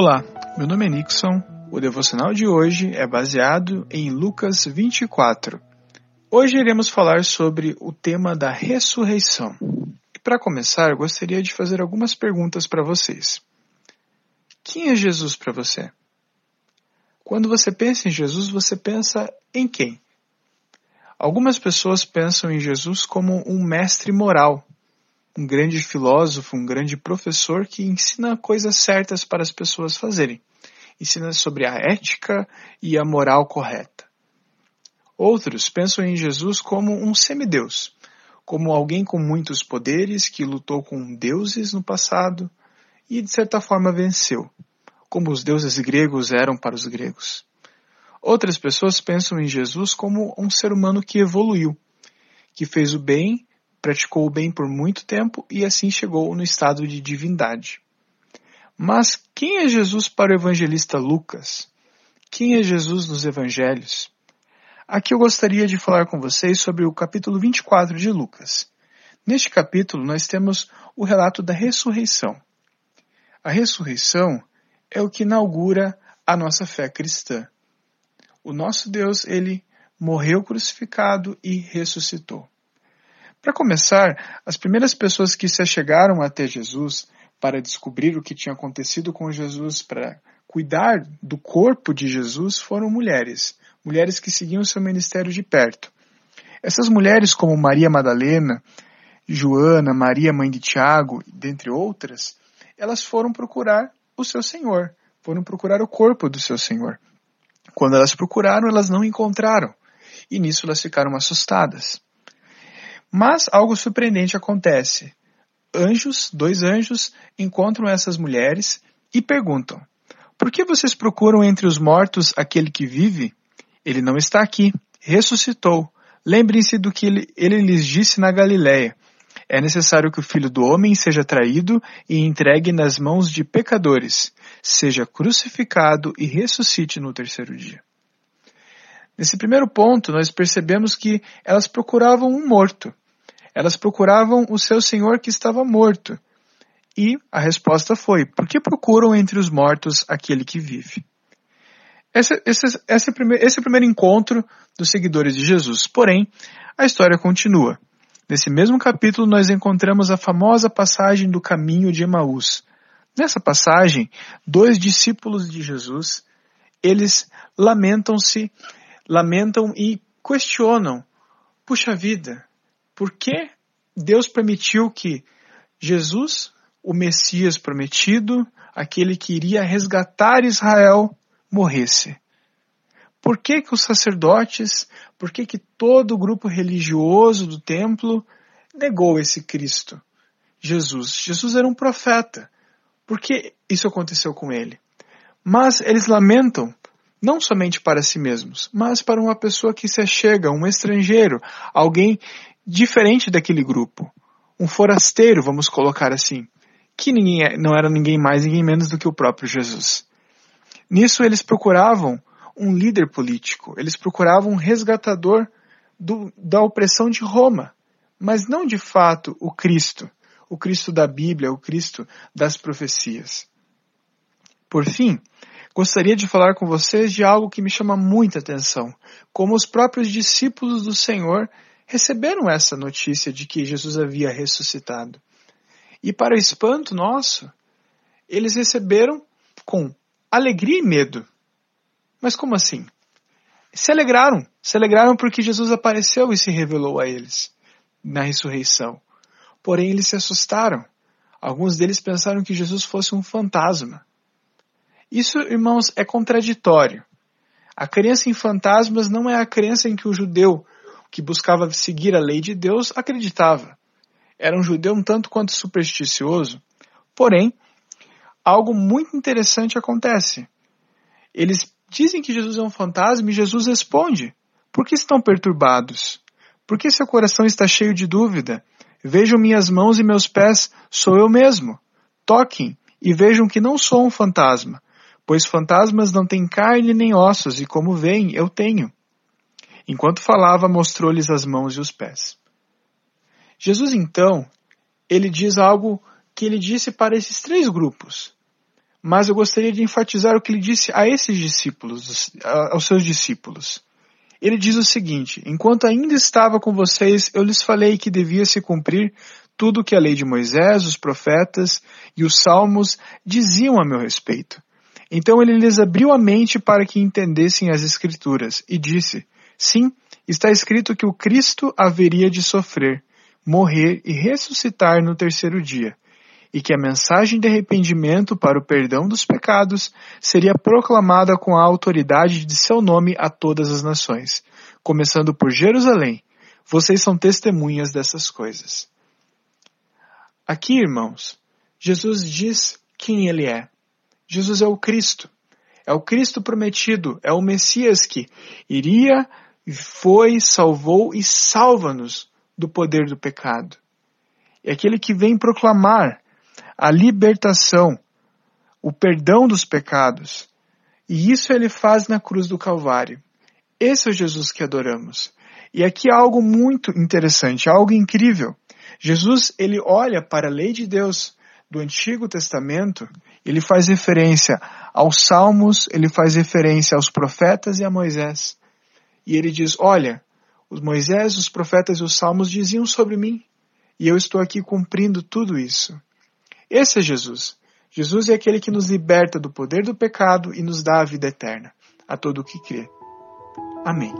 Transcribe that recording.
Olá, meu nome é Nixon. O devocional de hoje é baseado em Lucas 24. Hoje iremos falar sobre o tema da ressurreição. E para começar, gostaria de fazer algumas perguntas para vocês. Quem é Jesus para você? Quando você pensa em Jesus, você pensa em quem? Algumas pessoas pensam em Jesus como um mestre moral, um grande filósofo, um grande professor que ensina coisas certas para as pessoas fazerem. Ensina sobre a ética e a moral correta. Outros pensam em Jesus como um semideus, como alguém com muitos poderes que lutou com deuses no passado e de certa forma venceu, como os deuses gregos eram para os gregos. Outras pessoas pensam em Jesus como um ser humano que evoluiu, que fez o bem praticou o bem por muito tempo e assim chegou no estado de divindade. Mas quem é Jesus para o evangelista Lucas? Quem é Jesus nos evangelhos? Aqui eu gostaria de falar com vocês sobre o capítulo 24 de Lucas. Neste capítulo nós temos o relato da ressurreição. A ressurreição é o que inaugura a nossa fé cristã. O nosso Deus, ele morreu crucificado e ressuscitou. Para começar, as primeiras pessoas que se achegaram até Jesus para descobrir o que tinha acontecido com Jesus, para cuidar do corpo de Jesus, foram mulheres, mulheres que seguiam seu ministério de perto. Essas mulheres, como Maria Madalena, Joana, Maria, mãe de Tiago, dentre outras, elas foram procurar o seu Senhor, foram procurar o corpo do seu Senhor. Quando elas procuraram, elas não encontraram, e nisso elas ficaram assustadas. Mas algo surpreendente acontece. Anjos, dois anjos, encontram essas mulheres e perguntam: Por que vocês procuram entre os mortos aquele que vive? Ele não está aqui, ressuscitou. Lembrem-se do que ele, ele lhes disse na Galiléia. É necessário que o filho do homem seja traído e entregue nas mãos de pecadores, seja crucificado e ressuscite no terceiro dia. Nesse primeiro ponto, nós percebemos que elas procuravam um morto. Elas procuravam o seu senhor que estava morto. E a resposta foi: por que procuram entre os mortos aquele que vive? Esse, esse, esse, primeiro, esse é primeiro encontro dos seguidores de Jesus. Porém, a história continua. Nesse mesmo capítulo, nós encontramos a famosa passagem do caminho de Emaús. Nessa passagem, dois discípulos de Jesus, eles lamentam-se lamentam e questionam: puxa vida, por que Deus permitiu que Jesus, o Messias prometido, aquele que iria resgatar Israel, morresse? Por que, que os sacerdotes, por que, que todo o grupo religioso do templo negou esse Cristo? Jesus. Jesus era um profeta. Por que isso aconteceu com ele? Mas eles lamentam não somente para si mesmos, mas para uma pessoa que se achega, um estrangeiro, alguém diferente daquele grupo, um forasteiro, vamos colocar assim, que ninguém, é, não era ninguém mais, ninguém menos do que o próprio Jesus. Nisso eles procuravam um líder político, eles procuravam um resgatador do, da opressão de Roma, mas não de fato o Cristo, o Cristo da Bíblia, o Cristo das profecias. Por fim, gostaria de falar com vocês de algo que me chama muita atenção, como os próprios discípulos do Senhor receberam essa notícia de que Jesus havia ressuscitado. E para o espanto nosso, eles receberam com alegria e medo. Mas como assim? Se alegraram, se alegraram porque Jesus apareceu e se revelou a eles na ressurreição. Porém, eles se assustaram. Alguns deles pensaram que Jesus fosse um fantasma. Isso, irmãos, é contraditório. A crença em fantasmas não é a crença em que o judeu que buscava seguir a lei de Deus acreditava. Era um judeu um tanto quanto supersticioso. Porém, algo muito interessante acontece. Eles dizem que Jesus é um fantasma e Jesus responde: Por que estão perturbados? Por que seu coração está cheio de dúvida? Vejam minhas mãos e meus pés, sou eu mesmo. Toquem e vejam que não sou um fantasma, pois fantasmas não têm carne nem ossos, e como veem, eu tenho. Enquanto falava, mostrou-lhes as mãos e os pés. Jesus, então, ele diz algo que ele disse para esses três grupos. mas eu gostaria de enfatizar o que ele disse a esses discípulos, aos seus discípulos. Ele diz o seguinte: Enquanto ainda estava com vocês, eu lhes falei que devia se cumprir tudo o que a lei de Moisés, os profetas e os salmos diziam a meu respeito. Então ele lhes abriu a mente para que entendessem as Escrituras e disse: Sim, está escrito que o Cristo haveria de sofrer, morrer e ressuscitar no terceiro dia, e que a mensagem de arrependimento para o perdão dos pecados seria proclamada com a autoridade de seu nome a todas as nações, começando por Jerusalém. Vocês são testemunhas dessas coisas. Aqui, irmãos, Jesus diz quem ele é. Jesus é o Cristo. É o Cristo prometido, é o Messias que iria, foi, salvou e salva-nos do poder do pecado. É aquele que vem proclamar a libertação, o perdão dos pecados. E isso ele faz na cruz do Calvário. Esse é o Jesus que adoramos. E aqui há algo muito interessante, algo incrível. Jesus, ele olha para a lei de Deus, do Antigo Testamento, ele faz referência aos Salmos, ele faz referência aos profetas e a Moisés. E ele diz: Olha, os Moisés, os profetas e os Salmos diziam sobre mim, e eu estou aqui cumprindo tudo isso. Esse é Jesus. Jesus é aquele que nos liberta do poder do pecado e nos dá a vida eterna, a todo o que crê. Amém.